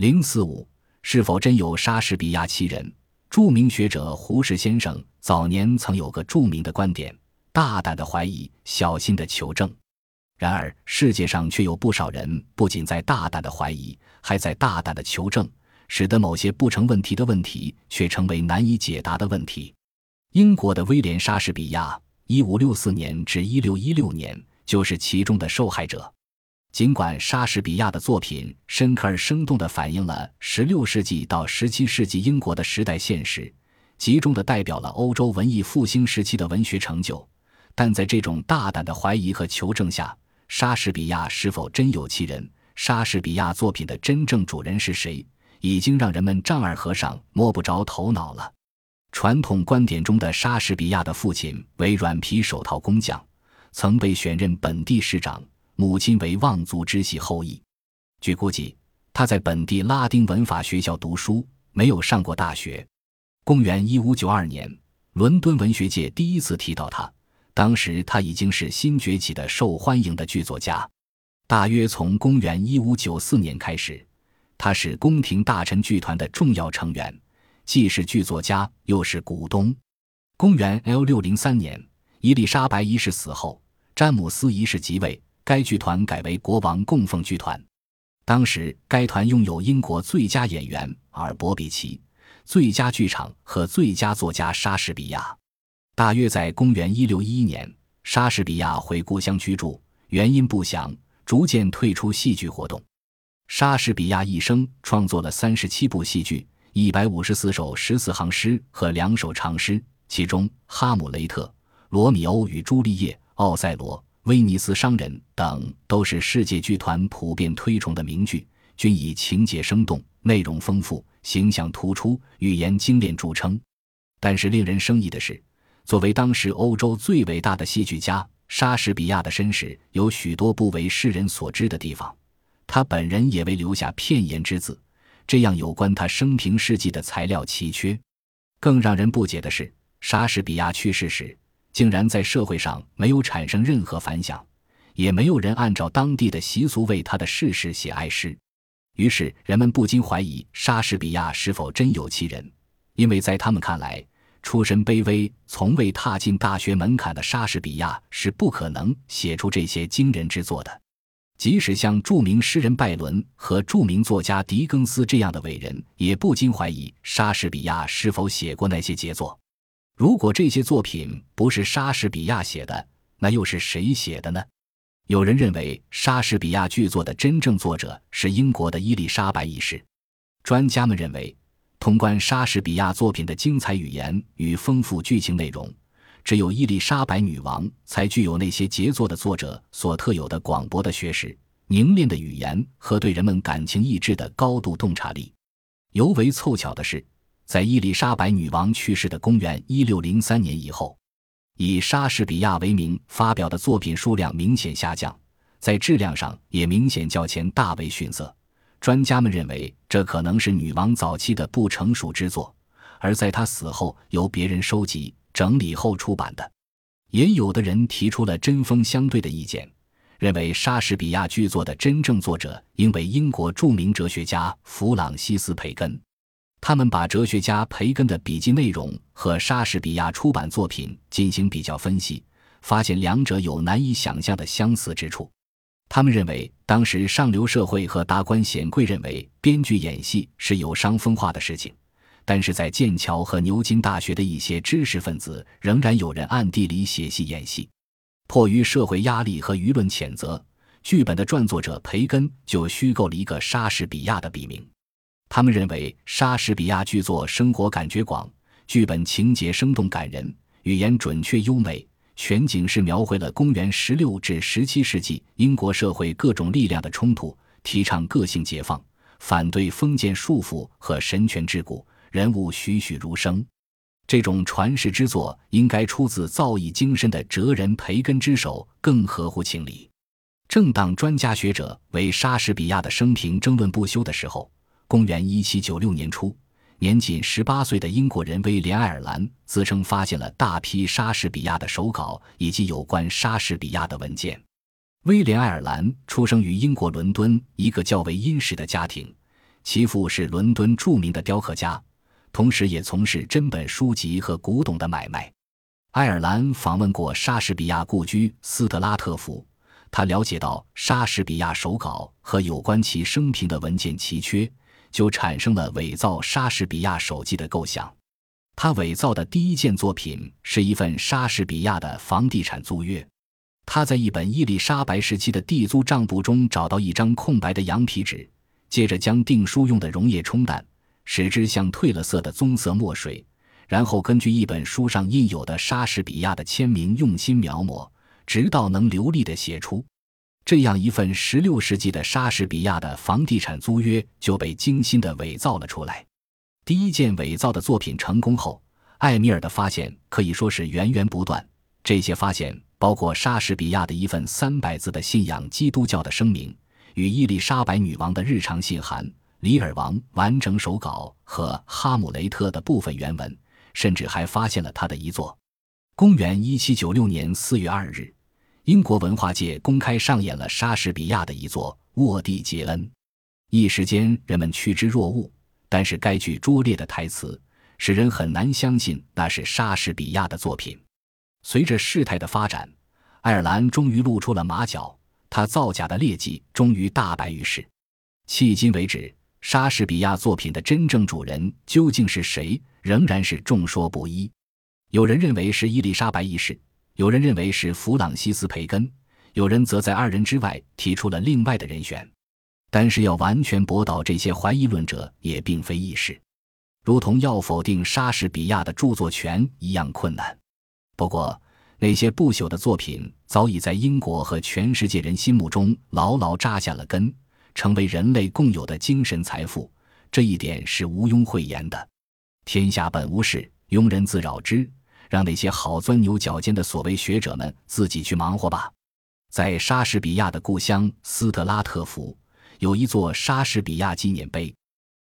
零四五，是否真有莎士比亚其人？著名学者胡适先生早年曾有个著名的观点：大胆的怀疑，小心的求证。然而，世界上却有不少人不仅在大胆的怀疑，还在大胆的求证，使得某些不成问题的问题却成为难以解答的问题。英国的威廉·莎士比亚（一五六四年至一六一六年）就是其中的受害者。尽管莎士比亚的作品深刻而生动地反映了16世纪到17世纪英国的时代现实，集中地代表了欧洲文艺复兴时期的文学成就，但在这种大胆的怀疑和求证下，莎士比亚是否真有其人？莎士比亚作品的真正主人是谁？已经让人们丈二和尚摸不着头脑了。传统观点中的莎士比亚的父亲为软皮手套工匠，曾被选任本地市长。母亲为望族支系后裔，据估计，他在本地拉丁文法学校读书，没有上过大学。公元一五九二年，伦敦文学界第一次提到他，当时他已经是新崛起的受欢迎的剧作家。大约从公元一五九四年开始，他是宫廷大臣剧团的重要成员，既是剧作家，又是股东。公元 L 六零三年，伊丽莎白一世死后，詹姆斯一世即位。该剧团改为国王供奉剧团，当时该团拥有英国最佳演员尔伯比奇、最佳剧场和最佳作家莎士比亚。大约在公元一六一一年，莎士比亚回故乡居住，原因不详，逐渐退出戏剧活动。莎士比亚一生创作了三十七部戏剧、一百五十四首十四行诗和两首长诗，其中《哈姆雷特》《罗密欧与朱丽叶》《奥赛罗》。威尼斯商人等都是世界剧团普遍推崇的名剧，均以情节生动、内容丰富、形象突出、语言精炼著称。但是令人生疑的是，作为当时欧洲最伟大的戏剧家，莎士比亚的身世有许多不为世人所知的地方，他本人也未留下片言之字，这样有关他生平事迹的材料奇缺。更让人不解的是，莎士比亚去世时。竟然在社会上没有产生任何反响，也没有人按照当地的习俗为他的逝世写哀诗。于是人们不禁怀疑莎士比亚是否真有其人，因为在他们看来，出身卑微、从未踏进大学门槛的莎士比亚是不可能写出这些惊人之作的。即使像著名诗人拜伦和著名作家狄更斯这样的伟人，也不禁怀疑莎士比亚是否写过那些杰作。如果这些作品不是莎士比亚写的，那又是谁写的呢？有人认为莎士比亚剧作的真正作者是英国的伊丽莎白一世。专家们认为，通关莎士比亚作品的精彩语言与丰富剧情内容，只有伊丽莎白女王才具有那些杰作的作者所特有的广博的学识、凝练的语言和对人们感情意志的高度洞察力。尤为凑巧的是。在伊丽莎白女王去世的公元一六零三年以后，以莎士比亚为名发表的作品数量明显下降，在质量上也明显较前大为逊色。专家们认为，这可能是女王早期的不成熟之作，而在她死后由别人收集整理后出版的。也有的人提出了针锋相对的意见，认为莎士比亚剧作的真正作者应为英国著名哲学家弗朗西斯·培根。他们把哲学家培根的笔记内容和莎士比亚出版作品进行比较分析，发现两者有难以想象的相似之处。他们认为，当时上流社会和达官显贵认为编剧演戏是有伤风化的事情，但是在剑桥和牛津大学的一些知识分子仍然有人暗地里写戏演戏。迫于社会压力和舆论谴责，剧本的撰作者培根就虚构了一个莎士比亚的笔名。他们认为莎士比亚剧作生活感觉广，剧本情节生动感人，语言准确优美，全景式描绘了公元十六至十七世纪英国社会各种力量的冲突，提倡个性解放，反对封建束缚和神权桎梏，人物栩栩如生。这种传世之作应该出自造诣精深的哲人培根之手，更合乎情理。正当专家学者为莎士比亚的生平争论不休的时候。公元一七九六年初，年仅十八岁的英国人威廉·爱尔兰自称发现了大批莎士比亚的手稿以及有关莎士比亚的文件。威廉·爱尔兰出生于英国伦敦一个较为殷实的家庭，其父是伦敦著名的雕刻家，同时也从事珍本书籍和古董的买卖。爱尔兰访问过莎士比亚故居斯特拉特福，他了解到莎士比亚手稿和有关其生平的文件奇缺，就产生了伪造莎士比亚手记的构想。他伪造的第一件作品是一份莎士比亚的房地产租约。他在一本伊丽莎白时期的地租账簿中找到一张空白的羊皮纸，接着将订书用的溶液冲淡，使之像褪了色的棕色墨水。然后根据一本书上印有的莎士比亚的签名用心描摹，直到能流利地写出这样一份16世纪的莎士比亚的房地产租约，就被精心的伪造了出来。第一件伪造的作品成功后，艾米尔的发现可以说是源源不断。这些发现包括莎士比亚的一份三百字的信仰基督教的声明，与伊丽莎白女王的日常信函、里尔王完整手稿和哈姆雷特的部分原文。甚至还发现了他的遗作。公元一七九六年四月二日，英国文化界公开上演了莎士比亚的一作《沃蒂杰恩》，一时间人们趋之若鹜。但是该剧拙劣的台词使人很难相信那是莎士比亚的作品。随着事态的发展，爱尔兰终于露出了马脚，他造假的劣迹终于大白于世。迄今为止。莎士比亚作品的真正主人究竟是谁，仍然是众说不一。有人认为是伊丽莎白一世，有人认为是弗朗西斯·培根，有人则在二人之外提出了另外的人选。但是要完全驳倒这些怀疑论者也并非易事，如同要否定莎士比亚的著作权一样困难。不过，那些不朽的作品早已在英国和全世界人心目中牢牢扎下了根。成为人类共有的精神财富，这一点是毋庸讳言的。天下本无事，庸人自扰之。让那些好钻牛角尖的所谓学者们自己去忙活吧。在莎士比亚的故乡斯特拉特福，有一座莎士比亚纪念碑，